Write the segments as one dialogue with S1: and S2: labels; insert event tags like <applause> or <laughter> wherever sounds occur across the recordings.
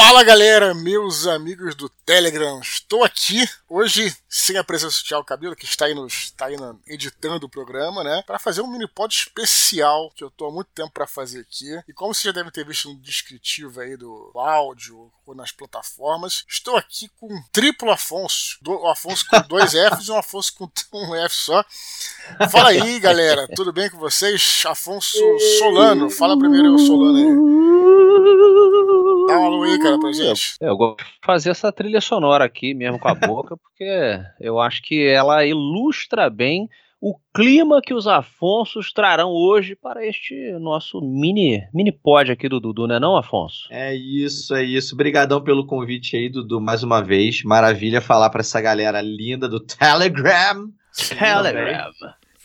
S1: Fala galera, meus amigos do Telegram, estou aqui hoje sem a presença do Thiago Cabelo, que está aí, nos, está aí na, editando o programa, né, para fazer um mini pod especial que eu estou há muito tempo para fazer aqui. E como vocês já devem ter visto no descritivo aí do áudio ou nas plataformas, estou aqui com um triplo Afonso, do, Afonso com dois <laughs> Fs e um Afonso com um F só. Fala aí, galera, tudo bem com vocês? Afonso Solano, fala primeiro o Solano aí. Dá um alô aí, cara, pra gente.
S2: Eu, eu gosto de fazer essa trilha sonora aqui mesmo com a boca, <laughs> porque eu acho que ela ilustra bem o clima que os Afonsos trarão hoje para este nosso mini mini pod aqui do Dudu, né não, Afonso?
S3: É isso, é isso. Obrigadão pelo convite aí, Dudu, mais uma vez. Maravilha falar para essa galera linda do Telegram.
S2: Telegram.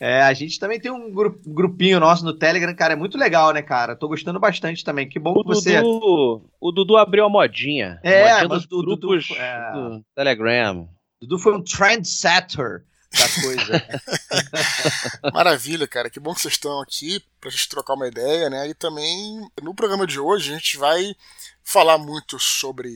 S3: É, a gente também tem um grupinho nosso no Telegram, cara, é muito legal, né, cara? Tô gostando bastante também. Que bom
S2: o
S3: que você.
S2: Dudu, o Dudu abriu a modinha.
S3: É,
S2: a modinha
S3: mas
S2: dos
S3: o
S2: grupos
S3: Dudu, é...
S2: do Telegram.
S3: Dudu foi um trendsetter da coisa. <laughs>
S1: Maravilha, cara. Que bom que vocês estão aqui pra gente trocar uma ideia, né? E também no programa de hoje a gente vai falar muito sobre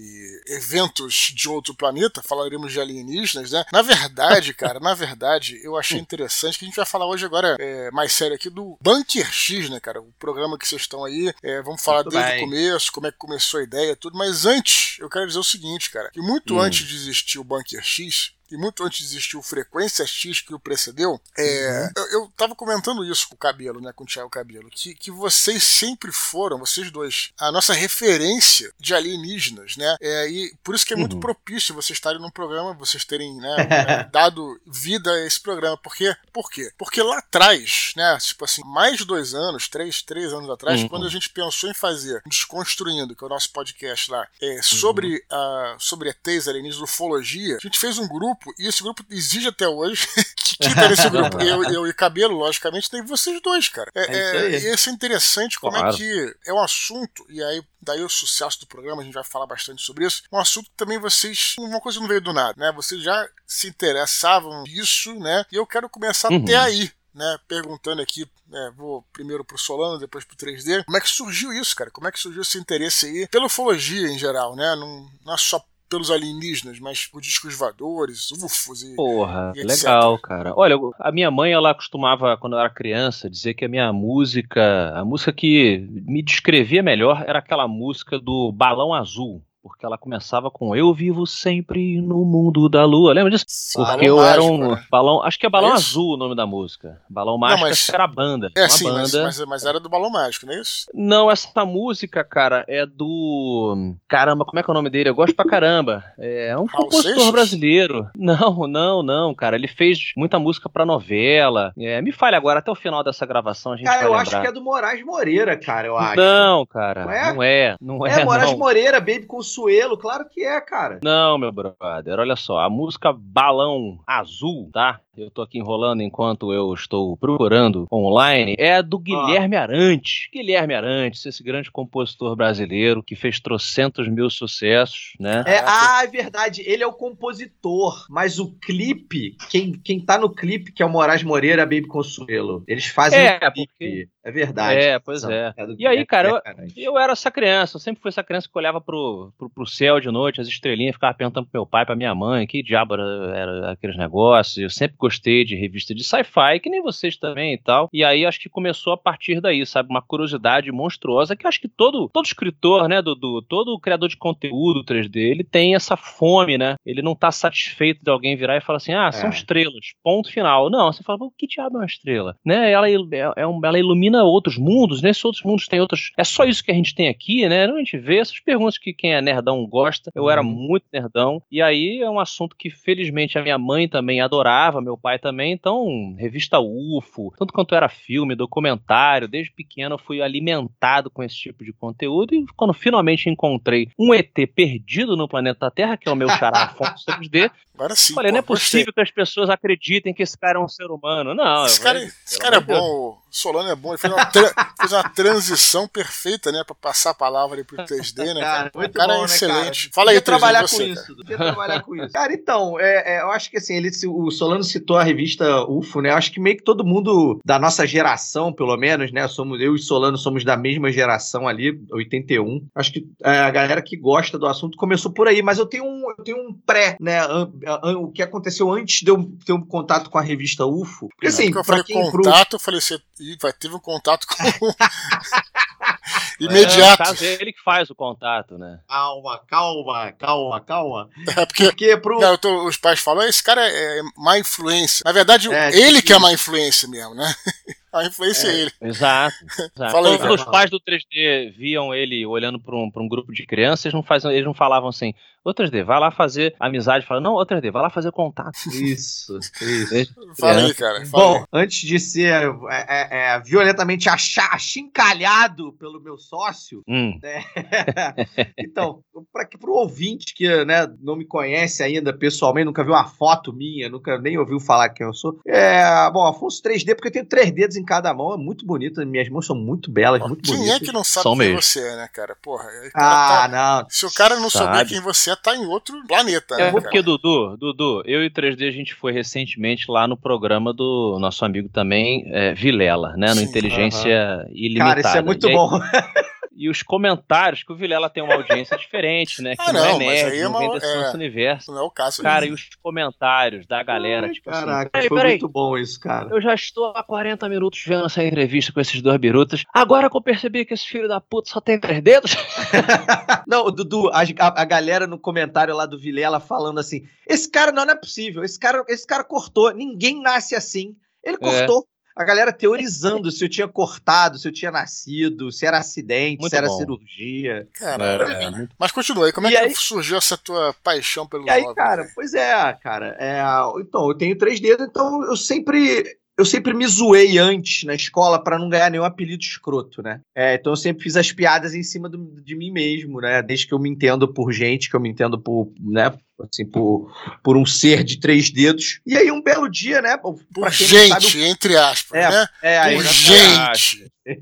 S1: eventos de outro planeta, falaremos de alienígenas, né? Na verdade, <laughs> cara, na verdade, eu achei interessante que a gente vai falar hoje agora é, mais sério aqui do Bunker X, né, cara? O programa que vocês estão aí. É, vamos falar
S3: Muito
S1: desde
S3: bem.
S1: o começo, como é que começou a ideia, tudo. Mas antes, eu quero dizer o seguinte, cara, que muito
S2: Hum.
S1: antes de existir o Bunker X, e muito antes de existir o Frequência X que o precedeu, é, eu, eu tava comentando isso com o Cabelo, né, com o Thiago Cabelo, que, que vocês sempre foram, vocês dois, a nossa referência de alienígenas, né? É, e por isso que é muito
S2: Uhum.
S1: propício vocês estarem num programa, vocês terem né, é, <laughs> dado vida a esse programa. Porque, por quê? Porque lá atrás, né, tipo assim, mais de dois anos, três, três anos atrás,
S2: Uhum.
S1: quando a gente pensou em fazer Desconstruindo, que é o nosso podcast lá, é, sobre, a, sobre ETs, alienígenas, ufologia, a gente fez um grupo, e esse grupo exige até hoje, <laughs> que quem tá nesse <laughs> grupo, eu, eu e Cabelo, logicamente, tem vocês dois, cara. É,
S3: É isso
S1: é,
S3: aí.
S1: e isso é interessante como
S2: Claro.
S1: é que é um assunto, e aí daí o sucesso do programa, a gente vai falar bastante sobre isso, um assunto que também vocês, uma coisa não veio do nada, né? Vocês já se interessavam nisso, né? E eu quero começar
S2: Uhum.
S1: até aí, né? Perguntando aqui, né? Vou primeiro pro Solano, depois pro 3D. Como é que surgiu isso, cara? Como é que surgiu esse interesse aí pela ufologia em geral, né? Não, não é só pelos alienígenas, mas por discos voadores, UFOs e.
S2: Porra,
S1: E
S2: legal, cara. Olha, a minha mãe, ela costumava, quando eu era criança, dizer que a minha música, a música que me descrevia melhor era aquela música do Balão Azul. Porque ela começava com Eu vivo sempre no mundo da lua. Lembra disso?
S1: Balão
S2: Porque eu era um
S1: né?
S2: balão. Acho que é Balão
S1: É?
S2: Azul o nome da música. Balão Mágico
S1: mas-
S2: acho que era a banda.
S1: É,
S2: uma
S1: sim, mas,
S2: banda.
S1: mas, mas era do Balão Mágico, não é isso?
S2: Não, essa música, cara, é do. Caramba, como é que é o nome dele? Eu gosto pra caramba. É um
S1: Raul
S2: compositor
S1: Seixas?
S2: brasileiro. <laughs> Não, não, não, cara. Ele fez muita música pra novela. É, me fale agora, até o final dessa gravação a gente
S3: Cara,
S2: vai
S3: eu
S2: lembrar.
S3: acho que é do Moraes Moreira, cara, eu acho.
S2: Não, cara.
S3: Não é?
S2: Não é, não é.
S3: É, Moraes
S2: não.
S3: Moreira, Baby Consuelo, claro que é, cara.
S2: Não, meu brother, olha só, a música Balão Azul, tá? Eu tô aqui enrolando enquanto eu estou procurando online, é do Guilherme Arantes. Guilherme Arantes, esse grande compositor brasileiro que fez trocentos mil sucessos, né?
S3: É, ah, é verdade, ele é o compositor, mas o clipe, quem, quem tá no clipe, que é o Moraes Moreira, Baby Consuelo, eles fazem
S2: É,
S3: o clipe.
S2: porque-
S3: É verdade.
S2: É, pois é.
S3: do
S2: E aí, cara, eu-. Eu era essa criança, eu sempre fui essa criança que olhava pro, pro, pro céu de noite, as estrelinhas, ficava perguntando pro meu pai, pra minha mãe, que diabo era, era aqueles negócios. Eu sempre gostei de revista de sci-fi, que nem vocês também e tal. E aí acho que começou a partir daí, sabe? Uma curiosidade monstruosa que eu acho que todo, todo escritor, né, Dudu, todo criador de conteúdo 3D, ele tem essa fome, né? Ele não tá satisfeito de alguém virar e falar assim, ah, são
S3: É.
S2: estrelas, ponto final. Não, você fala, "Pô, que diabo é uma estrela? Né? Ela, é, é um- ela ilumina outros mundos, nesses outros mundos tem outros. É só isso que a gente tem aqui, né? A gente vê essas perguntas que quem é nerdão gosta. Eu era
S3: Uhum.
S2: muito nerdão. E aí é um assunto que, felizmente, a minha mãe também adorava, meu pai também. Então, revista UFO, tanto quanto era filme, documentário, desde pequeno eu fui alimentado com esse tipo de conteúdo. E quando finalmente encontrei um ET perdido no planeta Terra, que é o meu xará <laughs> Afonso 3D,
S1: Agora sim.
S2: Olha,
S1: pô,
S2: não é
S1: gostei.
S2: possível que as pessoas acreditem que esse cara é um ser humano. Não,
S1: Esse cara,
S2: vai-
S1: esse cara é
S2: Deus.
S1: bom, o Solano é bom, ele fez uma, tra- <laughs> fez uma transição perfeita, né, pra passar a palavra ali pro 3D, né, cara?
S3: Cara,
S1: o
S3: muito
S1: cara
S3: bom,
S1: é
S3: né,
S1: excelente.
S3: cara?
S1: Fala aí,
S3: Devia
S1: 3D,
S3: trabalhar
S1: você,
S3: com
S1: cara.
S3: isso. Devia trabalhar com isso. Cara, então, é, é, eu acho que assim, ele, o Solano citou a revista UFO, né? Eu acho que meio que todo mundo da nossa geração, pelo menos, né? Somos, eu e Solano somos da mesma geração ali, 81. Acho que é, a galera que gosta do assunto começou por aí, mas eu tenho um, eu tenho um pré, né? An- o que aconteceu antes de eu ter um contato com a revista UFO. Porque assim,
S1: Porque eu
S3: pra
S1: falei
S3: quem pro-
S1: contato, eu falei, você Ih, vai, teve um contato com. <laughs> <laughs> <laughs>
S2: É, no
S1: Imediato.
S2: caso, é ele que faz o contato, né?
S3: Calma, calma, calma, calma.
S1: É porque
S3: Porque pro.
S1: Não, eu tô- os pais falam, esse cara é, é má influência. Na verdade,
S3: É,
S1: ele
S3: tipo
S1: que é má influência mesmo, né? A influência é, ele.
S2: Exato. <laughs> exato.
S1: Fala aí,
S2: Quando os pais do 3D viam ele olhando para um, pra um grupo de crianças, eles não, faziam, eles não falavam assim, ô 3D, vai lá fazer amizade. Fala, não, ô 3D, vai lá fazer contato. <laughs>
S3: Isso, isso.
S1: Fala
S2: É.
S1: aí, cara. Fala
S3: Bom,
S1: aí.
S3: antes de ser é, é, é, violentamente achincalhado pelo meu sócio,
S2: Hum, <laughs>
S3: então, para o ouvinte que né, não me conhece ainda pessoalmente, nunca viu uma foto minha, nunca nem ouviu falar quem eu sou, é, bom, Afonso 3D, porque eu tenho três dedos em cada mão, é muito bonito, minhas mãos são muito belas, muito
S1: Quem
S3: bonitas.
S1: é que não sabe
S2: São
S1: quem
S2: mesmo.
S1: você é, né, cara? Porra. aí cara
S3: Ah,
S1: tá-
S3: não.
S1: Se o cara não souber
S2: Sabe.
S1: quem você é, tá em outro planeta,
S2: É
S1: né?
S2: porque,
S1: cara?
S2: Dudu, Dudu, eu e o 3D a gente foi recentemente lá no programa do nosso amigo também, é, Vilela, né? No
S1: Sim,
S2: Inteligência Ilimitada.
S3: Cara, isso é muito
S2: E aí-
S3: bom. <laughs>
S2: E os comentários, que o Vilela tem uma audiência <laughs> diferente, né? Que
S1: Ah,
S2: não, é
S1: não, mas
S2: nerd,
S1: aí é
S2: não vem
S1: uma-
S2: desse
S1: é.
S2: universo.
S1: Não é o caso.
S2: Cara, e os comentários da galera,
S3: Ai,
S2: tipo assim,
S3: Caraca,
S2: peraí,
S3: foi
S2: peraí,
S3: muito bom isso, cara.
S2: eu já estou há 40 minutos vendo essa entrevista com esses dois birutas. Agora que eu percebi que esse filho da puta só tem três dedos. <laughs>
S3: Não, Dudu, a, a- galera no comentário lá do Vilela falando assim: esse cara não, não é possível, esse cara, esse cara cortou, ninguém nasce assim. Ele cortou. A galera teorizando se eu tinha cortado, se eu tinha nascido, se era acidente,
S2: Muito
S3: se era
S2: bom.
S3: cirurgia.
S1: Cara,
S2: É, muito-
S1: mas continua aí. Como é
S3: E
S1: que
S3: aí-
S1: surgiu essa tua paixão pelo
S3: E aí, cara,
S1: velho?
S3: pois é, cara. é, então, eu tenho três dedos, então eu sempre. Eu sempre me zoei antes na escola pra não ganhar nenhum apelido escroto, né? É, então eu sempre fiz as piadas em cima do- de mim mesmo, né? Desde que eu me entendo por gente, que eu me entendo por, né? Assim, por, por um ser de três dedos. E aí, um belo dia, né? Pra
S1: gente,
S3: sabe,
S1: entre aspas,
S3: É,
S1: né?
S3: é, aí,
S2: já
S1: gente. <laughs>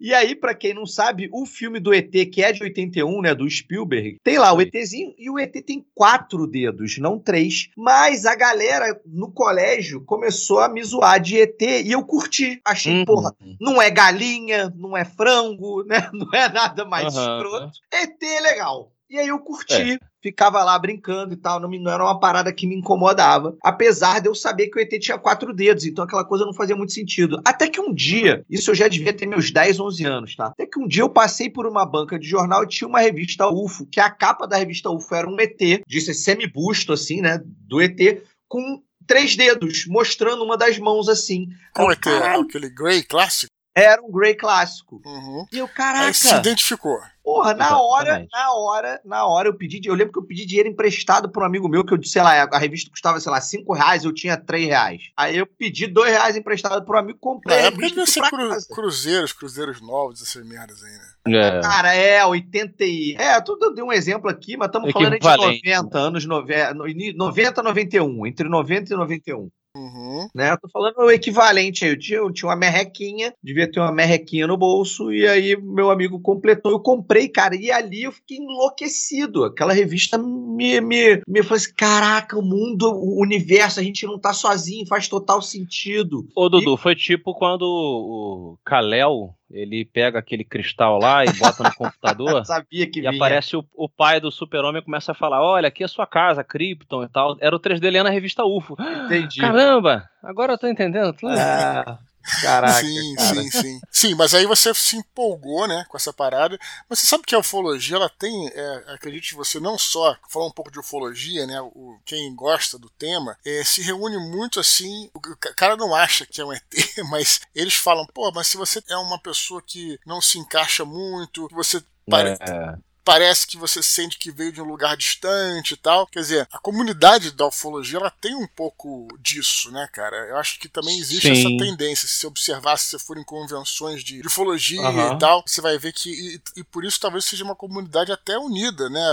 S3: E aí, pra quem não sabe, o filme do ET, que é de 81, né, do Spielberg, tem lá o. ETzinho e o ET tem quatro dedos, não três. Mas a galera no colégio começou a me zoar de ET e eu curti. Achei,
S2: Uhum.
S3: porra, não é galinha, não é frango, né? <laughs> Não é nada mais
S2: Aham.
S3: escroto. ET é legal. E aí eu
S2: É.
S3: curti. Ficava lá brincando e tal, não, me- não era uma parada que me incomodava. Apesar de eu saber que o ET tinha quatro dedos, então aquela coisa não fazia muito sentido. Até que um dia, isso eu já devia ter meus 10, 11 anos, tá? Até que um dia eu passei por uma banca de jornal e tinha uma revista UFO, que a capa da revista UFO era um ET, disse semi-busto, assim, né? Do ET, com três dedos, mostrando uma das mãos assim.
S1: Qual é que é?
S3: caralho,
S1: Aquele Grey clássico?
S3: Era um Grey clássico.
S1: Uhum.
S3: E eu,
S1: Aí
S3: caraca.
S1: se identificou.
S3: Porra, na hora, na hora, na hora eu pedi, eu lembro que eu pedi dinheiro emprestado para um amigo meu, que eu disse, sei lá, a revista custava, sei lá, 5 reais, eu tinha 3 reais. Aí eu pedi 2 reais emprestado para um amigo,
S1: Na
S3: comprei a
S1: época devia ser cru- cruzeiros, cruzeiros novos, essas merdas aí, né?
S2: É.
S3: Cara, é, 80 e... É, tudo eu dei um exemplo aqui, mas estamos falando aí de
S2: Equivalente.
S3: 90, anos 90, no ini- 90 a 91, entre 90 e 91.
S1: Uhum.
S3: Né? Eu tô falando o equivalente aí. Eu tinha, eu tinha uma merrequinha, devia ter uma merrequinha no bolso, e aí meu amigo completou. Eu comprei, cara, e ali eu fiquei enlouquecido. Aquela revista me, me, me falou assim: caraca, o mundo, o universo, a gente não tá sozinho, faz total sentido.
S2: Ô, Dudu, foi tipo quando o Kalel, ele pega aquele cristal lá e bota no computador. <laughs>
S3: Sabia que
S2: E
S3: vinha.
S2: aparece o, o pai do super-homem e começa a falar: Olha, aqui é a sua casa, Krypton e tal. Era o 3D lendo a revista UFO.
S3: Entendi.
S2: Caramba, agora eu tô entendendo tudo.
S3: Ah, caraca.
S1: sim,
S3: cara.
S1: sim, sim. Sim, mas aí você se empolgou, né, com essa parada. Mas você sabe que a ufologia, ela tem, é, acredite você, não só falar um pouco de ufologia, né, o, quem gosta do tema, é, se reúne muito assim, o, o cara não acha que é um ET, <laughs> mas eles falam, pô, mas se você é uma pessoa que não se encaixa muito, que você pare-
S2: É,
S1: parece que você sente que veio de um lugar distante e tal. Quer dizer, a comunidade da ufologia ela tem um pouco disso, né, cara? Eu acho que também existe Sim. essa tendência. Se você observar, se você for em convenções de ufologia uhum. e tal, você vai ver que. E, e, por isso talvez seja uma comunidade até unida, né?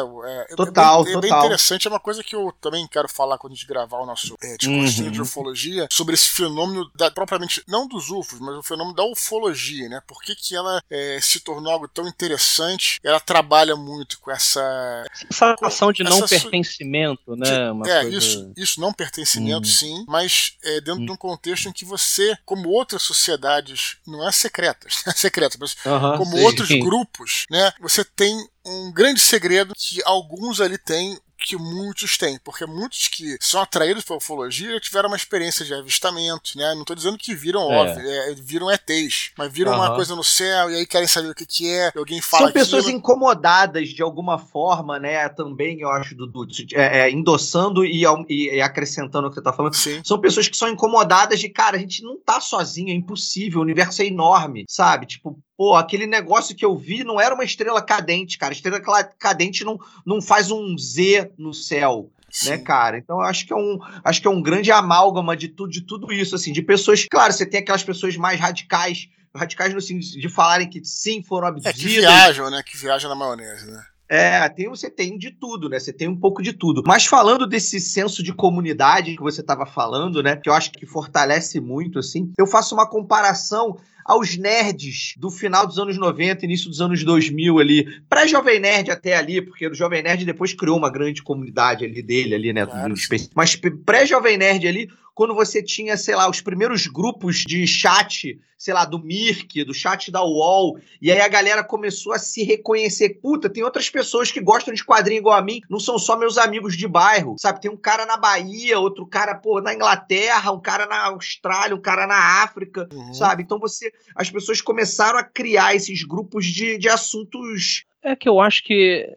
S3: É, total, é bem,
S1: é bem interessante. É uma coisa que eu também quero falar quando a gente gravar o nosso é, uhum. de ufologia sobre esse fenômeno da, propriamente, não dos UFOs, mas o fenômeno da ufologia, né? Por que, que ela é, se tornou algo tão interessante? Ela trabalha muito com essa.
S2: Sensação de não pertencimento, né?
S1: Uma é, coisa... isso, isso, não pertencimento, uhum. sim, mas é, dentro uhum. de um contexto em que você, como outras sociedades, não é secretas, <laughs> é secreta, mas como sim. outros <laughs> grupos, né? Você tem um grande segredo que alguns ali têm que muitos têm, porque muitos que são atraídos pela ufologia tiveram uma experiência de avistamento, né? Não estou dizendo que viram, é. óbvio, é, viram ETs, mas viram uma coisa no céu e aí querem saber o que, que é, alguém fala
S3: São pessoas aquilo. incomodadas de alguma forma, né? Também, eu acho, Dudu, é, é, endossando e, e, acrescentando o que você está falando. Sim. São pessoas que são incomodadas de, cara, a gente não tá sozinho, é impossível, o universo é enorme, sabe? Tipo, Pô, aquele negócio que eu vi não era uma estrela cadente, cara. Estrela cadente não, não faz um Z no céu. Né, Sim. né, cara? Então eu acho que é um, acho que é um grande amálgama de tudo, de tudo isso, assim, de pessoas. Claro, você tem aquelas pessoas mais radicais, radicais no sentido de falarem que sim foram abduzidas. É, que
S1: viajam, né? Que viajam na maionese, né?
S3: É, tem, você tem de tudo, né? Você tem um pouco de tudo. Mas falando desse senso de comunidade que você estava falando, né? Que eu acho que fortalece muito, assim. Eu faço uma comparação aos nerds do final dos anos 90, início dos anos 2000 ali, pré-Jovem Nerd até ali, porque o Jovem Nerd depois criou uma grande comunidade ali dele, ali, né? Claro. Mas pré-Jovem Nerd ali, quando você tinha, sei lá, os primeiros grupos de chat, sei lá, do Mirk, do chat da UOL, e aí a galera começou a se reconhecer. Puta, tem outras pessoas que gostam de quadrinho igual a mim, não são só meus amigos de bairro, sabe? Tem um cara na Bahia, outro cara, pô, na Inglaterra, um cara na Austrália, um cara na África, uhum. sabe? Então você. As pessoas começaram a criar esses grupos de, de assuntos
S2: é que eu acho que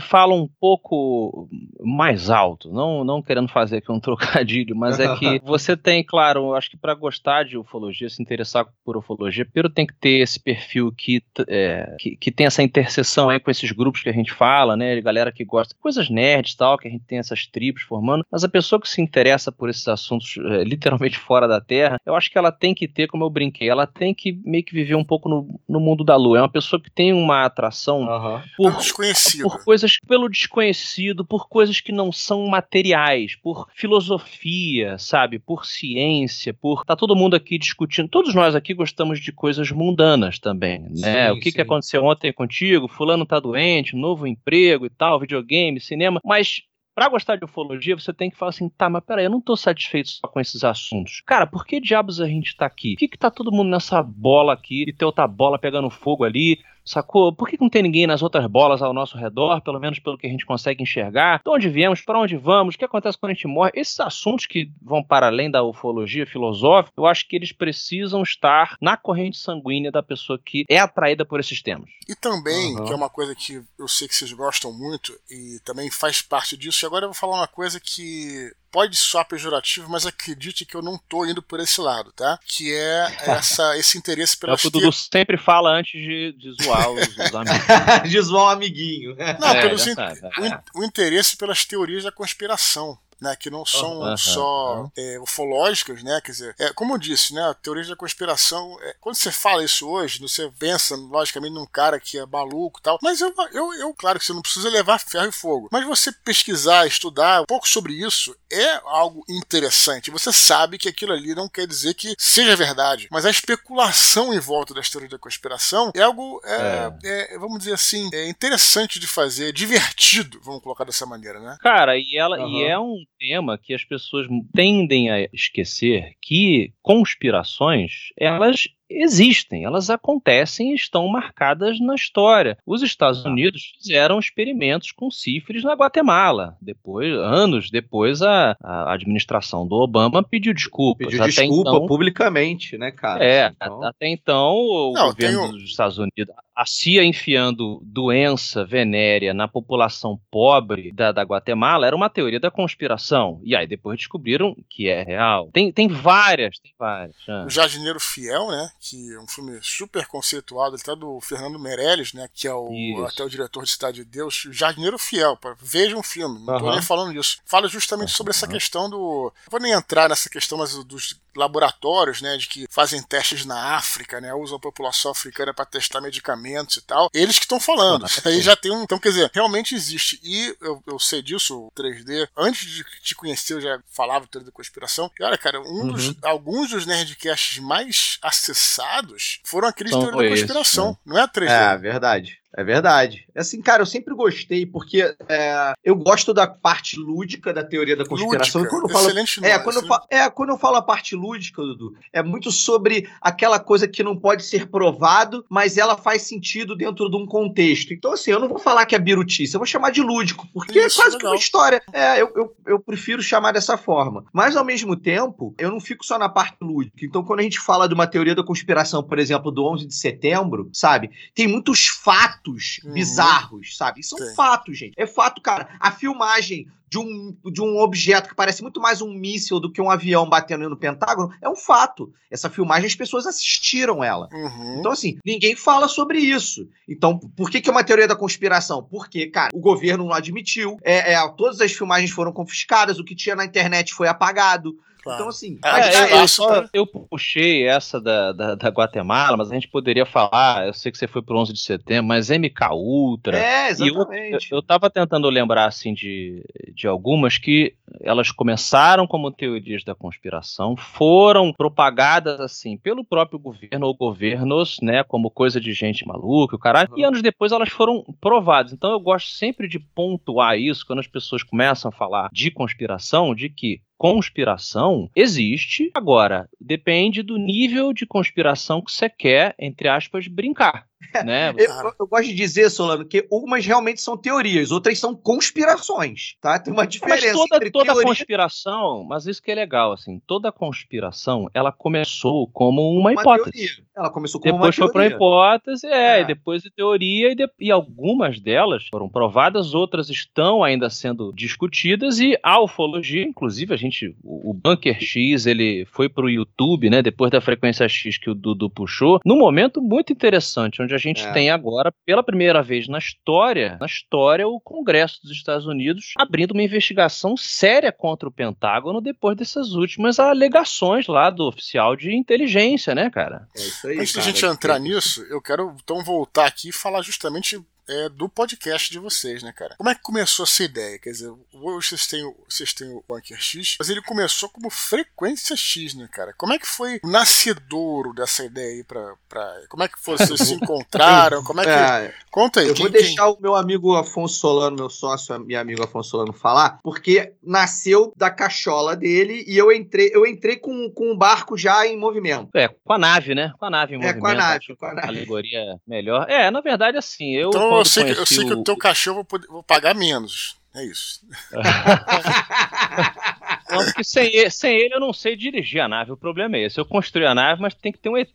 S2: fala um pouco mais alto, não, não querendo fazer aqui um <laughs> trocadilho, mas é que <laughs> você tem, claro, eu acho que para gostar de ufologia, se interessar por ufologia, primeiro tem que ter esse perfil que, é, que, que, tem essa interseção aí com esses grupos que a gente fala, né, galera que gosta de coisas nerds e tal, que a gente tem essas tribos formando, mas a pessoa que se interessa por esses assuntos é, literalmente fora da Terra, eu acho que ela tem que ter, como eu brinquei, ela tem que meio que viver um pouco no, no mundo da Lua, é uma pessoa que tem uma atração
S1: Uhum. Por, desconhecido.
S2: por coisas pelo desconhecido, por coisas que não são materiais, por filosofia, sabe? Por ciência, por. Tá todo mundo aqui discutindo. Todos nós aqui gostamos de coisas mundanas também, né? Sim, o que, que aconteceu ontem contigo? Fulano tá doente, novo emprego e tal, videogame, cinema. Mas para gostar de ufologia, você tem que falar assim, tá, mas peraí, eu não tô satisfeito só com esses assuntos. Cara, por que diabos a gente tá aqui? Por que, que tá todo mundo nessa bola aqui e tem outra bola pegando fogo ali? Sacou? Por que não tem ninguém nas outras bolas ao nosso redor, pelo menos pelo que a gente consegue enxergar? De onde viemos, para onde vamos, o que acontece quando a gente morre? Esses assuntos que vão para além da ufologia filosófica, eu acho que eles precisam estar na corrente sanguínea da pessoa que é atraída por esses temas.
S1: E também, uhum. que é uma coisa que eu sei que vocês gostam muito e também faz parte disso, e agora eu vou falar uma coisa que pode soar pejorativo, mas acredite que eu não tô indo por esse lado, tá? Que é <laughs> essa, esse interesse pela
S2: é o que o Dudu sempre fala antes de, de zoar os, os <laughs> amigos.
S3: de zoar um amiguinho.
S1: Não, é, pelos in... o, o interesse pelas teorias da conspiração né, que não são uhum, só. É, ufológicas, né, quer dizer, é, como eu disse, né, a teoria da conspiração, é, quando você fala isso hoje, você pensa, logicamente, num cara que é maluco e tal, mas eu, eu, eu, claro que você não precisa levar ferro e fogo, mas você pesquisar, estudar um pouco sobre isso é algo interessante, você sabe que aquilo ali não quer dizer que seja verdade, mas a especulação em volta das teorias da conspiração é algo, é, é. é vamos dizer assim, é interessante de fazer, divertido, vamos colocar dessa maneira, né?
S2: Cara, e ela, uhum. e é um tema que as pessoas tendem a esquecer que conspirações, elas existem, elas acontecem e estão marcadas na história. Os Estados tá. Unidos fizeram experimentos com sífilis na Guatemala. Depois, anos depois, a, a administração do Obama pediu desculpas.
S3: Pediu até desculpa então, publicamente, né, cara?
S2: É, então... até então o Não, governo tenho... dos Estados Unidos, a CIA enfiando doença venérea na população pobre da, da Guatemala era uma teoria da conspiração. E aí depois descobriram que é real. Tem, tem várias, tem várias.
S1: Ah. O jardineiro fiel, né? Que é um filme super conceituado, até do Fernando Meirelles, né? Que é o, até o diretor de Cidade de Deus, Jardineiro Fiel. Veja um filme, não tô nem falando disso. Fala justamente sobre essa questão do. Não vou nem entrar nessa questão, mas dos laboratórios, né, de que fazem testes na África, né, usam a população africana para testar medicamentos e tal. Eles que estão falando. Aí já tem um. Então, quer dizer, realmente existe. E eu, eu sei disso, o 3D. Antes de te conhecer, eu já falava do da conspiração. E olha, cara, um uhum. dos, alguns dos Nerdcasts mais acessados foram aqueles da conspiração. Né? Não é a 3D.
S3: É, verdade. É verdade. É assim, cara, eu sempre gostei, porque é, eu gosto da parte lúdica da teoria da conspiração. Lúdica. Quando eu falo, Excelente é, quando eu falo, é, quando eu falo a parte lúdica, Dudu, é muito sobre aquela coisa que não pode ser provado, mas ela faz sentido dentro de um contexto. Então, assim, eu não vou falar que é birutice, eu vou chamar de lúdico, porque Isso, é quase legal. que uma história. É, eu, eu, eu prefiro chamar dessa forma. Mas, ao mesmo tempo, eu não fico só na parte lúdica. Então, quando a gente fala de uma teoria da conspiração, por exemplo, do 11 de setembro, sabe, tem muitos fatos fatos uhum. bizarros, sabe? São fatos, gente. É fato, cara. A filmagem de um, de um objeto que parece muito mais um míssil do que um avião batendo no Pentágono é um fato. Essa filmagem as pessoas assistiram ela. Uhum. Então, assim, ninguém fala sobre isso. Então, por que, que é uma teoria da conspiração? Porque, cara, o governo não admitiu, é, é, todas as filmagens foram confiscadas, o que tinha na internet foi apagado. Claro. Então, assim.
S2: É, eu, só, eu, puxei essa da, da, da, Guatemala, mas a gente poderia falar. Eu sei que você foi pro 11 de setembro, mas MK Ultra.
S3: É, exatamente.
S2: Eu, eu, tava tentando lembrar, assim, de, de algumas que elas começaram como teorias da conspiração, foram propagadas, assim, pelo próprio governo ou governos, né, como coisa de gente maluca, o caralho, uhum. e anos depois elas foram provadas. Então eu gosto sempre de pontuar isso quando as pessoas começam a falar de conspiração, de que conspiração existe. Agora, depende do nível de conspiração que você quer, entre aspas, brincar. <laughs> Né?
S3: eu, eu, gosto de dizer, Solano, que umas realmente são teorias, outras são conspirações, tá? Tem uma diferença
S2: mas toda,
S3: entre
S2: toda
S3: teoria...
S2: conspiração, mas isso que é legal, assim, toda conspiração, ela começou como uma, uma hipótese. Teoria.
S3: Ela começou como
S2: depois
S3: uma
S2: foi para hipótese, é, é, e depois de teoria, e, de, e algumas delas foram provadas, outras estão ainda sendo discutidas, e a ufologia, inclusive, a gente, o, o Bunker X, ele foi para o YouTube, né, depois da frequência X que o Dudu puxou, num momento muito interessante, onde a gente é. tem agora, pela primeira vez na história, na história, o Congresso dos Estados Unidos abrindo uma investigação séria contra o Pentágono depois dessas últimas alegações lá do oficial de inteligência, né, cara?
S1: É isso aí, Antes da gente entrar nisso, eu quero então voltar aqui e falar justamente é, do podcast de vocês, né, cara? Como é que começou essa ideia? Quer dizer, hoje vocês têm, vocês têm o Bunker X, mas ele começou como Frequência X, né, cara? Como é que foi o nascedouro dessa ideia aí pra. pra como é que? Vocês <laughs> se encontraram? Como é que. É, Conta aí.
S3: Eu quem, vou deixar quem... o meu amigo Afonso Solano, meu sócio e amigo Afonso Solano, falar, porque nasceu da cachola dele e eu entrei, eu entrei com, com o barco já em movimento.
S2: É, com a nave, né? Com a nave em
S3: é,
S2: movimento.
S3: Com a nave, com a
S2: nave. Alegoria melhor. É, na verdade, assim, eu.
S1: Então, eu sei, que, eu sei o... que o teu cachorro eu vou, vou pagar menos. É isso. <laughs>
S2: Não, porque sem ele, sem ele eu não sei dirigir a nave. O problema é esse. Eu construí a nave, mas tem que ter um ET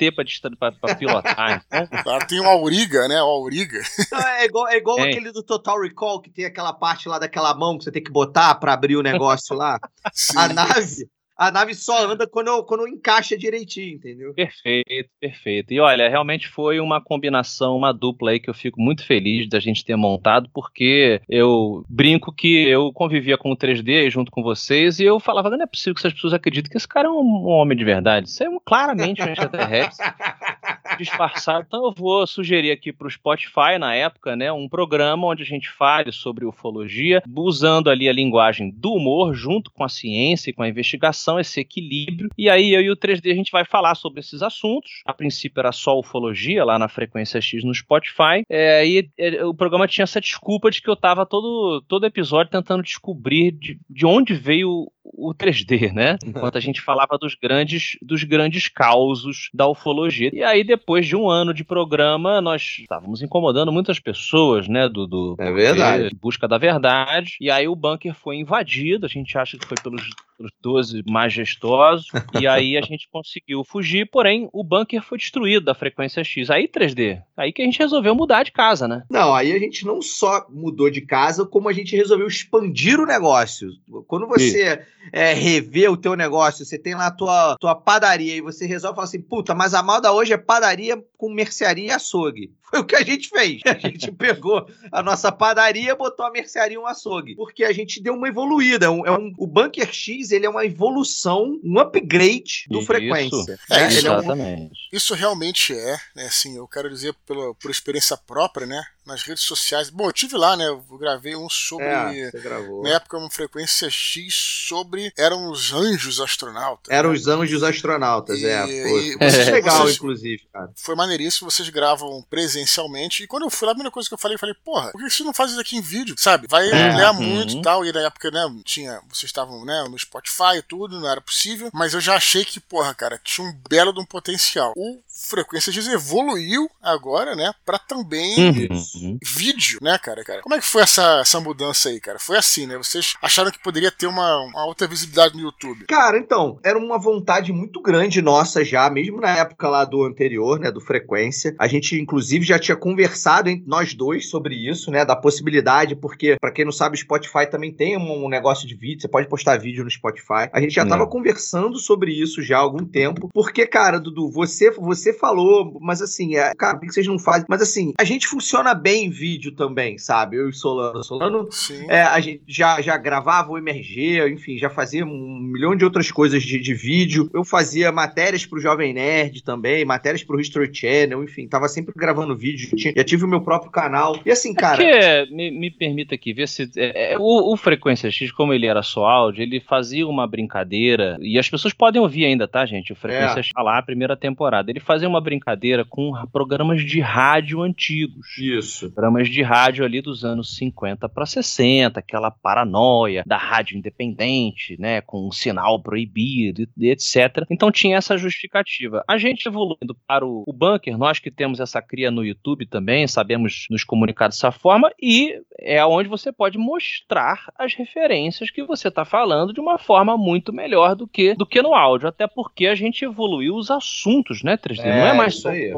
S2: pra, pra, pilotar. <laughs>
S1: Então... Ah, tem o Auriga, né? O Auriga.
S3: Não, é igual, é igual aquele do Total Recall, que tem aquela parte lá daquela mão que você tem que botar pra abrir o negócio lá. <laughs> Sim. A nave a nave só anda quando, quando encaixa direitinho, entendeu?
S2: Perfeito, perfeito. E olha, realmente foi uma combinação, uma dupla aí que eu fico muito feliz da gente ter montado, porque eu brinco que eu convivia com o 3D junto com vocês e eu falava, não é possível que essas pessoas acreditem que esse cara é um homem de verdade. Isso é um, claramente um extraterrestre <laughs> disfarçado. Então eu vou sugerir aqui para o Spotify, na época, né, um programa onde a gente fale sobre ufologia, usando ali a linguagem do humor junto com a ciência e com a investigação esse equilíbrio. E aí eu e o 3D a gente vai falar sobre esses assuntos. A princípio era só ufologia lá na frequência X no Spotify. É, e é, o programa tinha essa desculpa de que eu tava todo, todo episódio tentando descobrir de, de onde veio o 3D, né? <laughs> Enquanto a gente falava dos grandes, dos grandes causos da ufologia. E aí, depois de um ano de programa, nós estávamos incomodando muitas pessoas, né? Do, do
S3: é verdade.
S2: busca da verdade. E aí o bunker foi invadido. A gente acha que foi pelos, pelos 12 majestosos. <laughs> e aí a gente conseguiu fugir, porém o bunker foi destruído da frequência X. Aí 3D. Aí que a gente resolveu mudar de casa, né?
S3: Não, aí a gente não só mudou de casa, como a gente resolveu expandir o negócio. Quando você. é, rever o teu negócio, você tem lá a tua, tua padaria e você resolve falar assim, puta, mas a moda hoje é padaria com mercearia e açougue. <laughs> Foi o que a gente fez. A gente <laughs> pegou a nossa padaria, botou a mercearia e um açougue. Porque a gente deu uma evoluída. É um, é um, o Bunker X, ele é uma evolução, um upgrade do
S2: Isso.
S3: Frequência.
S1: É,
S3: né?
S1: isso
S3: Ele é um-
S2: Exatamente.
S1: Isso realmente é, né? Assim, eu quero dizer pela, por experiência própria, né? Nas redes sociais. Bom, eu tive lá, né? Eu gravei um sobre.
S3: É, você gravou.
S1: Na época, uma frequência X sobre. Eram os anjos astronautas.
S3: Eram
S1: né?
S3: os anjos astronautas, é.
S1: E- e
S3: Muito
S1: vocês- <laughs>
S3: legal,
S1: vocês-
S3: inclusive, cara.
S1: Foi maneiríssimo, vocês gravam presencialmente. E quando eu fui lá, a primeira coisa que eu falei, eu falei, porra, por que você não faz isso aqui em vídeo? Sabe? Vai
S3: É.
S1: olhar
S2: Uhum.
S1: muito e tal. E na época, né, tinha. Vocês estavam, né, no Spotify e tudo, não era possível. Mas eu já achei que, porra, cara, tinha um belo de um potencial. O Frequência X evoluiu agora, né, pra também
S2: Uhum.
S1: vídeo, né, cara, cara? Como é que foi essa, essa mudança aí, cara? Foi assim, né? Vocês acharam que poderia ter uma, uma outra visibilidade no YouTube?
S3: Cara, então, era uma vontade muito grande nossa já, mesmo na época lá do anterior, né, do Frequência. A gente, inclusive, já tinha conversado entre nós dois sobre isso, né, da possibilidade, porque, pra quem não sabe, o Spotify também tem um, um negócio de vídeo, você pode postar vídeo no Spotify. A gente já
S2: É.
S3: tava conversando sobre isso já há algum tempo, porque, cara, Dudu, você, você falou, mas assim, é, cara, por que vocês não fazem? Mas assim, a gente funciona bem em vídeo também, sabe? Eu e Solano. Solano é, a gente já, já gravava o MRG, enfim, já fazia um milhão de outras coisas de, de vídeo. Eu fazia matérias pro Jovem Nerd também, matérias pro History Channel, enfim, tava sempre gravando vídeo. Tinha- já tive o meu próprio canal. E assim, cara.
S2: Porque, me, me permita aqui, ver se. é, é, o, o Frequência X, como ele era só áudio, ele fazia uma brincadeira. E as pessoas podem ouvir ainda, tá, gente? O Frequência
S3: É.
S2: X tá lá, a primeira temporada. Ele fazia uma brincadeira com programas de rádio antigos.
S3: Isso.
S2: Programas de rádio ali dos anos 50 para 60, aquela paranoia da rádio independente, né, com um sinal proibido etc. Então tinha essa justificativa. A gente evoluindo para o, o bunker, nós que temos essa cria no YouTube também, sabemos nos comunicar dessa forma e é onde você pode mostrar as referências que você está falando de uma forma muito melhor do que do que no áudio, até porque a gente evoluiu os assuntos, né, 3D? Não
S3: É,
S2: é mais só
S3: aí.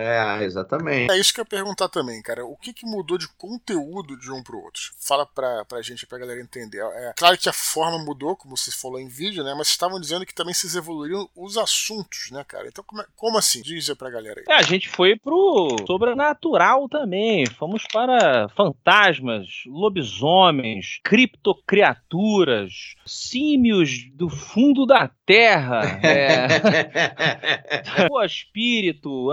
S3: É, exatamente.
S1: É isso que eu ia perguntar também, cara. O que, que mudou de conteúdo de um pro outro? Fala pra, pra gente, pra galera entender. É, claro que a forma mudou, como você falou em vídeo, né? Mas vocês estavam dizendo que também vocês evoluíram os assuntos, né, cara? Então, como, é- como assim? Diz aí pra galera aí.
S2: É, a gente foi pro sobrenatural também. Fomos para fantasmas, lobisomens, criptocriaturas, símios do fundo da terra, é, <laughs> o espírito,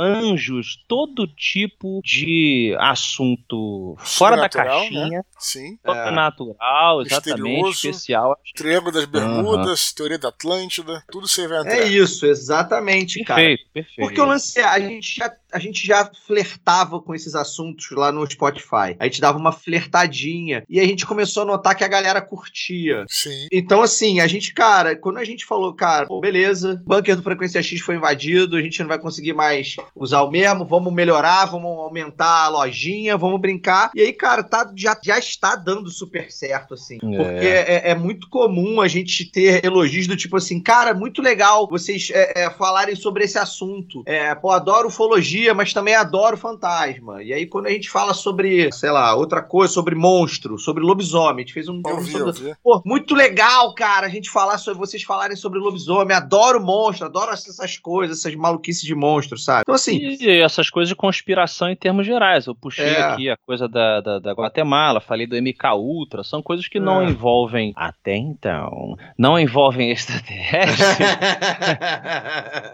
S2: anjos, todo tipo de assunto fora da
S1: Sobrenatural,
S2: caixinha,
S1: Sim.
S2: sobrenatural, exatamente,
S1: Misterioso.
S2: especial.
S1: Triângulo das Bermudas, Teoria da Atlântida, tudo você vai entrar.
S3: É isso, exatamente, cara.
S2: Perfeito, perfeito.
S3: Porque o lance é, a gente, já, a gente já flertava com esses assuntos lá no Spotify. A gente dava uma flertadinha. E a gente começou a notar que a galera curtia.
S1: Sim.
S3: Então, assim, a gente, cara, quando a gente falou, cara, pô, beleza, o bunker do Frequência X foi invadido, a gente não vai conseguir mais usar o mesmo, vamos melhorar, vamos aumentar a lojinha, vamos brincar. E aí, cara, tá, já, já está dando super certo, assim.
S2: É.
S3: Porque é, é muito comum a gente ter elogios do tipo assim, cara, muito legal vocês é, é, falarem sobre esse assunto. É, pô, adoro ufologia, mas também adoro fantasma. E aí, quando a gente fala sobre, sei lá, outra coisa, sobre monstro, sobre lobisomem, a gente fez um
S1: Eu vi,
S3: sobre
S1: eu vi.
S3: Pô, muito legal, cara, a gente falar sobre vocês falarem sobre lobisomem. Adoro monstro, adoro essas coisas, essas maluquices de monstro, sabe? Então, assim,
S2: E essas coisas de conspiração em termos gerais. Eu puxei
S3: É.
S2: aqui a coisa da, da, da Guatemala, falei do MK Ultra, são coisas que não
S3: É.
S2: envolvem, até então, não envolvem <laughs> extraterrestres.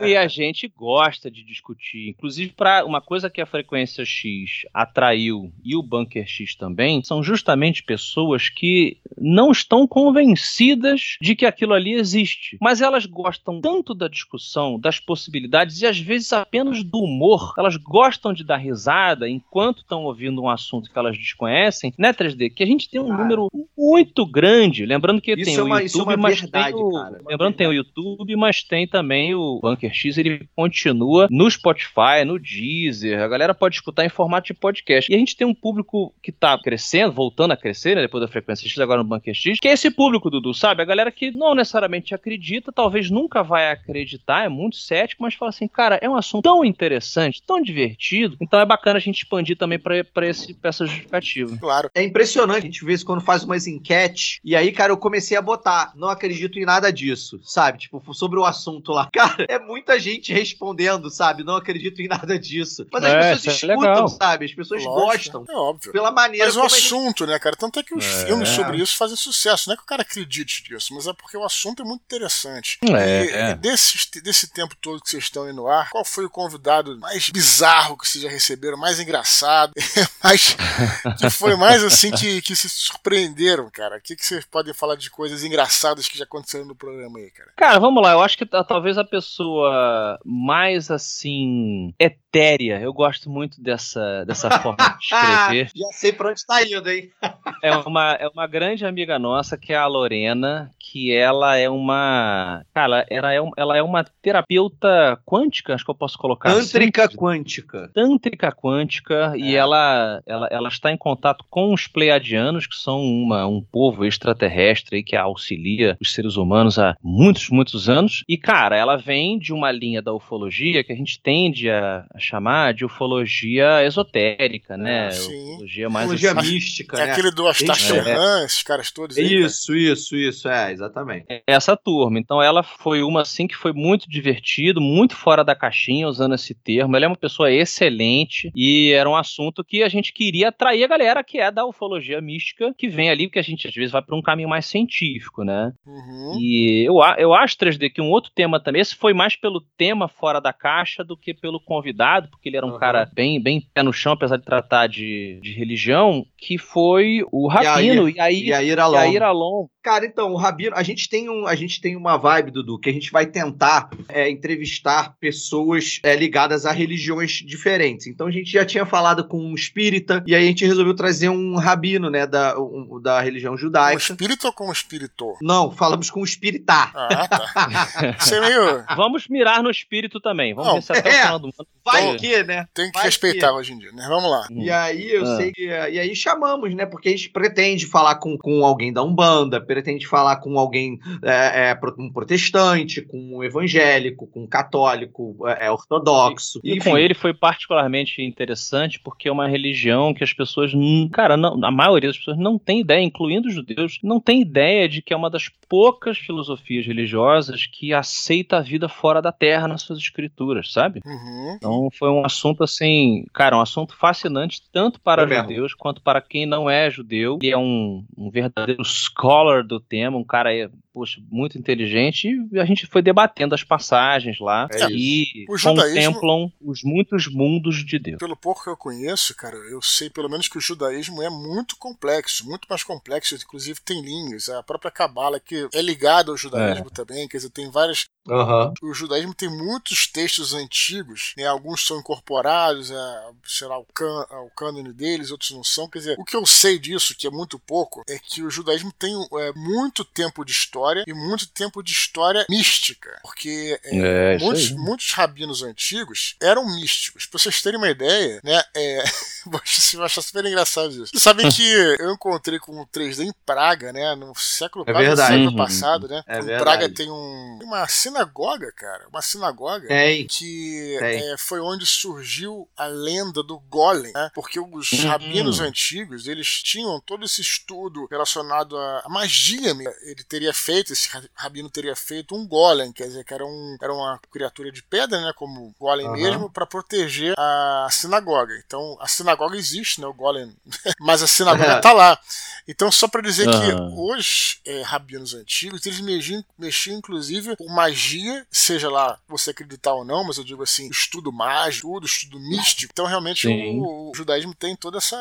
S2: E a gente gosta de discutir. Inclusive, uma coisa que a frequência X atraiu e o Bunker X também, são justamente pessoas que não estão convencidas de que aquilo ali existe. Mas elas gostam tanto da discussão, das possibilidades e às vezes apenas do humor. Elas gostam de dar risada enquanto estão ouvindo um assunto que elas desconhecem, né, 3D? Que a gente tem um
S3: Cara.
S2: número muito grande. Lembrando que
S3: Isso
S2: tem
S3: é
S2: o
S3: uma-
S2: YouTube,
S3: isso é uma
S2: mas
S3: verdade,
S2: tem o,
S3: cara. É
S2: lembrando tem o YouTube, mas tem também o Bunker X, ele continua no Spotify, no Deezer, a galera pode escutar em formato de podcast. E a gente tem um público que tá crescendo, voltando a crescer, né, depois da frequência X, agora no Bunker X, que é esse público, Dudu, sabe? A galera que não necessariamente acredita, talvez nunca vai acreditar, é muito cético, mas fala assim, cara, é um assunto tão interessante, tão divertido, então é bacana a gente expandir também para essa justificativa.
S3: Claro. É impressionante a gente ver isso quando faz umas enquetes, e aí, cara, eu comecei a botar, não acredito em nada disso, sabe? Tipo, sobre o assunto lá. <laughs> Cara, é muita gente respondendo, sabe? Não acredito em nada disso. Mas as é, pessoas é escutam, sabe? As pessoas Lógico, gostam.
S1: É óbvio.
S3: Pela maneira
S1: Mas o assunto, gente... né, cara? Tanto é que os é. filmes sobre isso fazem sucesso. Não é que o cara acredite nisso, mas é porque o assunto é muito interessante.
S2: É,
S1: e,
S2: é.
S1: Desse, desse tempo todo que vocês estão aí no ar, qual foi o convidado mais bizarro que vocês já receberam, mais engraçado, <laughs> mais, que foi mais assim que, que se surpreenderam, cara? O que, que vocês podem falar de coisas engraçadas que já aconteceram no programa aí, cara?
S2: Cara, vamos lá. Eu acho que talvez a pessoa mais assim etérea, eu gosto muito dessa, dessa forma de escrever. <laughs>
S3: já sei pra onde tá indo, hein?
S2: é, uma, é uma grande amiga nossa, que é a Lorena, que ela é uma. Cara, ela é, um, ela é uma terapeuta quântica, acho que eu posso colocar.
S3: Tântrica assim. quântica.
S2: Tântrica quântica, é. e ela, ela, ela está em contato com os pleiadianos, que são uma, um povo extraterrestre que auxilia os seres humanos há muitos, muitos anos. E, cara, ela vem de uma linha da ufologia que a gente tende a chamar de ufologia esotérica, né?
S3: Ah, sim.
S2: Ufologia mais
S3: ufologia assim. mística.
S1: É né? aquele do Astar é. esses caras todos aí.
S3: Isso, isso, isso, é, exatamente. É
S2: essa turma. Então ela foi uma assim que foi muito divertido, muito fora da caixinha, usando esse termo. Ela é uma pessoa excelente e era um assunto que a gente queria atrair a galera que é da ufologia mística, que vem ali, porque a gente às vezes vai para um caminho mais científico, né? Uhum. E eu, eu acho, 3D, que um outro tema também, esse foi mais pelo tema fora da caixa do que pelo convidado, porque ele era um uhum. cara bem, bem pé no chão, apesar de tratar de, de religião, que foi o Rabino
S3: Yair, Alon. Yair Alon. Cara, então, o Rabino, a gente tem, um, a gente tem uma vibe, Dudu, que a gente vai tentar é, entrevistar pessoas é, ligadas a religiões diferentes. Então a gente já tinha falado com um espírita, e aí a gente resolveu trazer um rabino, né, da, um, da religião judaica.
S1: Com espírito ou com um espírito?
S3: Não, falamos com um espiritá.
S1: Ah, tá. <laughs> Você é meio...
S2: Vamos mirar no espírito também. Vamos Não, ver se até é, o final do
S3: mundo. Vai que, né?
S1: Tem que
S3: vai
S1: respeitar que. hoje em dia, né? Vamos lá.
S3: E aí eu ah. sei que. E aí chamamos, né? Porque a gente pretende falar com, com alguém da Umbanda, pretende falar com alguém, é, é, um protestante, com um evangélico, com um católico, é, é ortodoxo.
S2: E, e com ele foi particularmente interessante porque é uma religião que as pessoas, cara, não, a maioria das pessoas não tem ideia, incluindo os judeus, não tem ideia de que é uma das poucas filosofias religiosas que aceita a vida fora da terra nas suas escrituras, sabe?
S1: Uhum.
S2: Então foi um assunto assim, cara, um assunto fascinante tanto para é judeus quanto para quem não é judeu. Ele é um, um verdadeiro scholar do tema, um cara poxa, muito inteligente, e a gente foi debatendo as passagens lá é e contemplam os muitos mundos de Deus.
S1: Pelo pouco que eu conheço, cara, eu sei pelo menos que o judaísmo é muito complexo, muito mais complexo, inclusive tem linhas, a própria Cabala que é ligada ao judaísmo é. também, quer dizer, tem várias
S3: Uhum.
S1: O judaísmo tem muitos textos antigos, né? alguns são incorporados a, sei lá, ao, can, ao cânone deles, outros não são. Quer dizer, o que eu sei disso, que é muito pouco, é que o judaísmo tem é, muito tempo de história e muito tempo de história mística. Porque é, é, muitos, muitos rabinos antigos eram místicos. Pra vocês terem uma ideia, né? É, <laughs> você vai achar super engraçado isso. Vocês sabem que eu encontrei com o 3D em Praga, né? No século,
S3: é verdade.
S1: século passado, né?
S3: É
S1: em
S3: verdade.
S1: Praga tem um, uma sinagoga, cara. Uma sinagoga
S3: Tem.
S1: que É, foi onde surgiu a lenda do Golem, né? Porque os uhum. rabinos antigos, eles tinham todo esse estudo relacionado à magia. Ele teria feito, esse rabino teria feito um Golem, quer dizer, que era, um, era uma criatura de pedra, né? Como Golem uhum. mesmo, para proteger a sinagoga. Então, a sinagoga existe, né? O Golem. <laughs> Mas a sinagoga <laughs> tá lá. Então, só para dizer uhum. que os é, rabinos antigos, eles mexiam, mexiam inclusive com magia magia, seja lá você acreditar ou não, mas eu digo assim, estudo mágico, tudo, estudo místico. Então, realmente, o, o, judaísmo tem toda essa.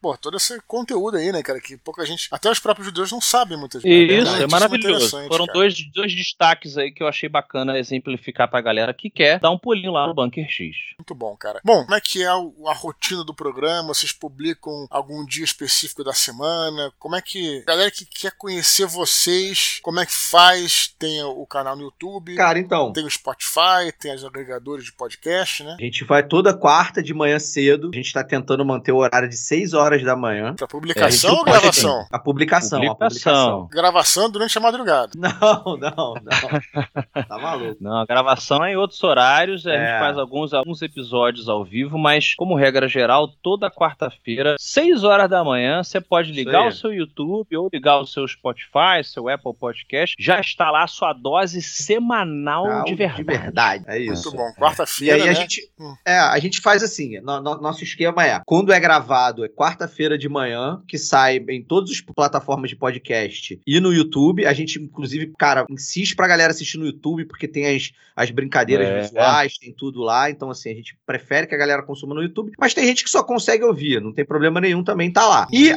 S1: Pô, todo esse conteúdo aí, né, cara? Que pouca gente. Até os próprios judeus não sabem muitas
S2: vezes. Isso, é maravilhoso. Maravilhoso. Foram dois, dois destaques aí que eu achei bacana exemplificar pra galera que quer dar um pulinho lá no Bunker X.
S1: Muito bom, cara. Bom, como é que é a rotina do programa? Vocês publicam algum dia específico da semana? Como é que. Galera que quer conhecer vocês, como é que faz? Tem o canal no YouTube.
S3: Cara, então.
S1: Tem o Spotify, tem os agregadores de podcast, né?
S3: A gente vai toda quarta de manhã cedo. A gente tá tentando manter o horário de 6 horas da manhã.
S1: Pra publicação é, ou gravação?
S3: A publicação, publicação, a publicação.
S1: Gravação durante a madrugada. <laughs>
S3: Não, não, não. tá maluco.
S2: Não, a gravação é em outros horários. A é. gente faz alguns, alguns episódios ao vivo, mas como regra geral, toda quarta-feira, 6 horas da manhã, você pode ligar o seu YouTube ou ligar o seu Spotify, seu Apple Podcast. Já está lá a sua dose semanal de verdade.
S3: De verdade, é isso.
S1: Muito bom. Quarta-feira.
S3: E aí
S1: né?
S3: a gente. Hum. É, a gente faz assim: no, no, nosso esquema é quando é gravado, é quarta-feira de manhã, que sai em todas as plataformas de podcast e no YouTube. A gente, inclusive, cara, insiste pra galera assistir no YouTube, porque tem as, as brincadeiras é, visuais, é. tem tudo lá. Então, assim, a gente prefere que a galera consuma no YouTube. Mas tem gente que só consegue ouvir, não tem problema nenhum também tá lá. E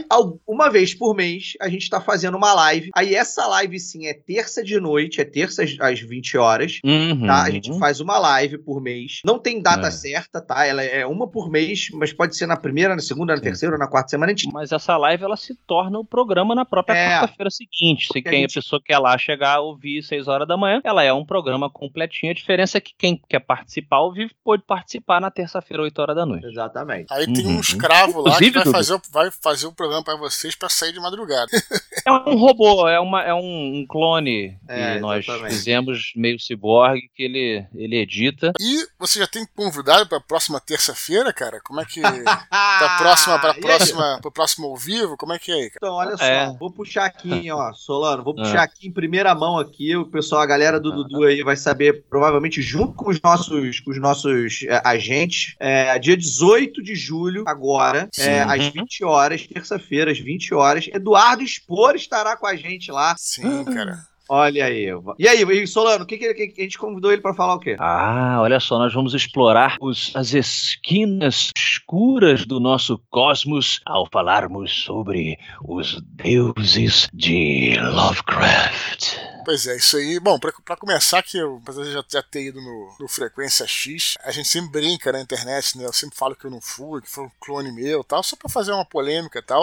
S3: uma vez por mês, a gente tá fazendo uma live. Aí essa live, sim, é terça de noite, é terça às 20 horas.
S2: Uhum.
S3: Tá? A gente faz uma live por mês. Não tem data é. certa, tá? Ela é uma por mês, mas pode ser na primeira, na segunda, na terceira, na quarta semana. Gente...
S2: Mas essa live, ela se torna o programa na própria é. quarta-feira seguinte. Se quem a, gente... a pessoa quer lá chegar, ouvir 6 horas da manhã, ela é um programa completinho. A diferença é que quem quer participar ao vivo pode participar na terça-feira, 8 horas da noite.
S3: Exatamente.
S1: Aí tem um uhum. escravo lá Inclusive, que vai fazer, vai fazer o programa para vocês para sair de madrugada. <laughs>
S2: é um robô, é, uma, é um clone é, que nós fizemos meio ciborgue que ele, ele edita.
S1: E você já tem convidado para a próxima terça-feira, cara? Como é que. pra próxima, pra <laughs> próxima, pro próximo ao vivo? Como é que é aí, cara?
S3: Então, olha é. só, vou puxar aqui, ó, Solano, vou puxar é. Aqui em primeira mão aqui, o pessoal, a galera do Dudu aí vai saber, provavelmente junto com os nossos, com os nossos é, agentes, é, dia 18 de julho, agora, é, às 20 horas, terça-feira, às 20 horas, Eduardo Expor estará com a gente lá.
S1: Sim, cara.
S3: Olha aí. E aí, Solano, o que, que, que, a gente convidou ele para falar o quê?
S2: Ah, olha só, nós vamos explorar os, as esquinas escuras do nosso cosmos ao falarmos sobre os deuses de Lovecraft.
S1: Pois é, isso aí. Bom, pra, começar, que eu, já, já ter ido no, no, Frequência X, a gente sempre brinca na internet, né? Eu sempre falo que eu não fui, que foi um clone meu tal, só pra fazer uma polêmica e tal.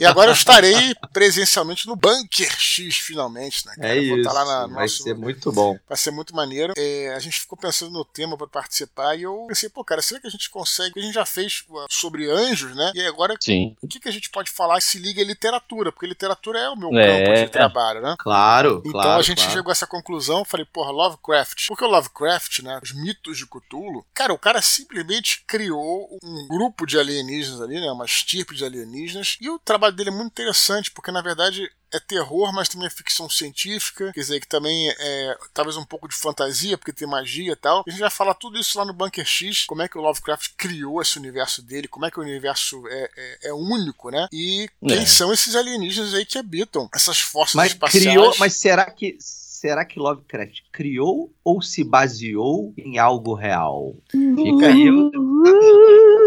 S1: e agora eu estarei presencialmente no Bunker X, finalmente, né?
S3: Cara? É isso. Vou estar lá na, vai nosso, ser muito bom.
S1: Vai ser muito maneiro. É, a gente ficou pensando no tema pra participar e eu pensei, pô, cara, será que a gente consegue? A gente já fez uh, sobre anjos, né? E agora,
S2: Sim.
S1: o que, que a gente pode falar se liga à literatura? Porque literatura é o meu é, campo de trabalho, né?
S3: Claro.
S1: Então
S3: claro,
S1: a gente
S3: claro.
S1: chegou a essa conclusão, falei, porra, Lovecraft. Porque o Lovecraft, né, os mitos de Cthulhu, cara, o cara simplesmente criou um grupo de alienígenas ali, né, uma estirpe de alienígenas, e o trabalho dele é muito interessante, porque na verdade é terror, mas também é ficção científica, quer dizer, que também é talvez um pouco de fantasia, porque tem magia e tal. A gente vai falar tudo isso lá no Bunker X, como é que o Lovecraft criou esse universo dele, como é que o universo é, é, é único, né? E quem é. são esses alienígenas aí que habitam essas forças
S3: mas
S1: espaciais.
S3: Criou, mas será que será que Lovecraft criou ou se baseou em algo real? Fica aí. <laughs>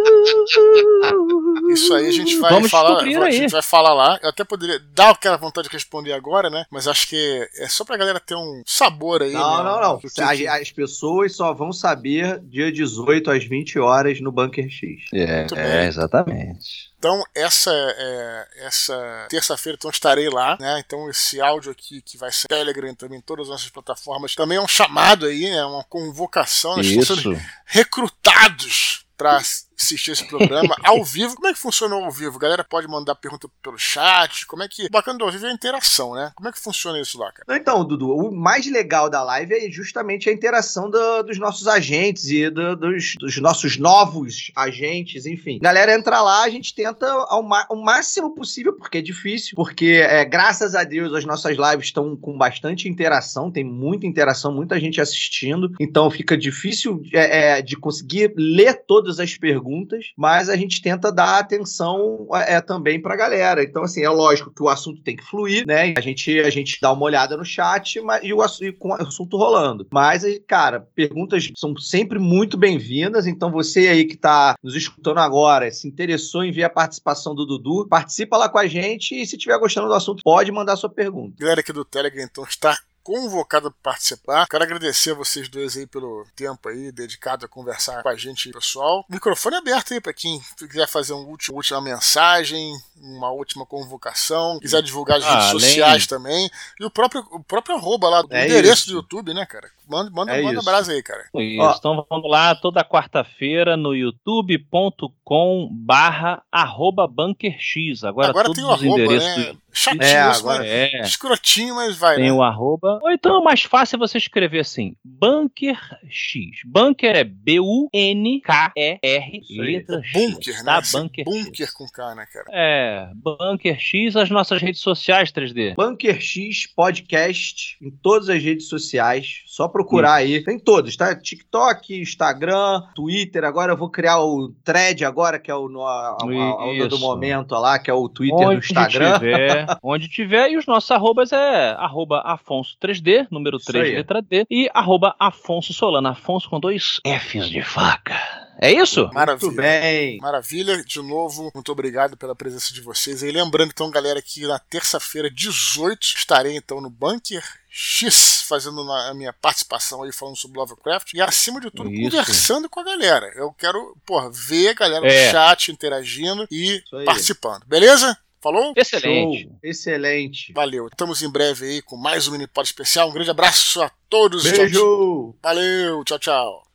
S1: Isso aí a gente vai Vamos falar. A gente vai falar lá. Eu até poderia dar aquela vontade de responder agora, né? Mas acho que é só pra galera ter um sabor aí.
S3: Não, né? não, não. Que... As, as, pessoas só vão saber dia 18 às 20 horas no Bunker X.
S2: É, é exatamente.
S1: Então, essa, é, essa terça-feira então, estarei lá, né? Então, esse áudio aqui que vai ser Telegram também, em todas as nossas plataformas, também é um chamado aí, né? Uma convocação. Nós
S2: Isso.
S1: estamos sendo recrutados para assistir esse programa <laughs> ao vivo. Como é que funciona ao vivo? A galera pode mandar pergunta pelo chat? Como é que. O bacana do ao vivo é a interação, né? Como é que funciona isso lá, cara?
S3: Então, Dudu, o mais legal da live é justamente a interação do, dos nossos agentes e do, dos, dos, nossos novos agentes, enfim. Galera entra lá, a gente tenta ao, ao máximo possível, porque é difícil, porque é, graças a Deus as nossas lives estão com bastante interação, tem muita interação, muita gente assistindo, então fica difícil é, é, de conseguir ler todas todas as perguntas, mas a gente tenta dar atenção é, também pra galera. Então, assim, é lógico que o assunto tem que fluir, né? A gente, a gente dá uma olhada no chat mas, e, o, e com o assunto rolando. Mas, cara, perguntas são sempre muito bem-vindas. Então, você aí que tá nos escutando agora, se interessou em ver a participação do Dudu, participa lá com a gente e se tiver gostando do assunto, pode mandar sua pergunta.
S1: Galera aqui do Telegram, então, está convocado para participar. Quero agradecer a vocês dois aí pelo tempo aí dedicado a conversar com a gente, pessoal. Microfone aberto aí para quem quiser fazer uma última, última mensagem, uma última convocação, quiser divulgar as ah, redes além... sociais também. E o próprio, o próprio arroba lá, o é endereço isso. do YouTube, né, cara? Manda, manda, é manda brasa aí, cara.
S2: Isso, Ó. então vamos lá toda quarta-feira no youtube.com barra arroba bunkerx. Agora,
S1: Agora
S2: todos
S1: tem o
S2: os arroba, endereços
S1: né? do... Chatinho, é, agora é. escrotinho, mas vai.
S2: Tem
S1: né?
S2: o arroba. Ou então é mais fácil você escrever assim: Bunker X. Bunker é B-U-N-K-E-R, letra X.
S1: Bunker, tá? né? Bunker, bunker com K, né, cara?
S2: É, Bunker X, as nossas redes sociais 3D.
S3: Bunker X Podcast em todas as redes sociais. Só procurar aí. Tem todos, tá? TikTok, Instagram, Twitter. Agora eu vou criar o thread agora, que é o no, a, a, a, do momento lá, que é o Twitter
S2: Onde
S3: do Instagram.
S2: Tiver, <laughs> onde tiver. E os nossos arrobas é arroba Afonso3D, número 3, letra D, e arroba Afonso Solano. Afonso com dois Fs de faca. É isso?
S1: Maravilha.
S3: Muito bem.
S1: Maravilha. De novo, muito obrigado pela presença de vocês. E lembrando, então, galera, que na terça-feira, 18, estarei então no Bunker X fazendo a minha participação aí falando sobre Lovecraft e acima de tudo Isso. conversando com a galera. Eu quero, porra, ver a galera é. no chat interagindo e participando. Beleza? Falou?
S2: Excelente. Show.
S3: Excelente.
S1: Valeu. Estamos em breve aí com mais um Minipod especial. Um grande abraço a todos.
S3: Beijo.
S1: Valeu. Tchau, tchau.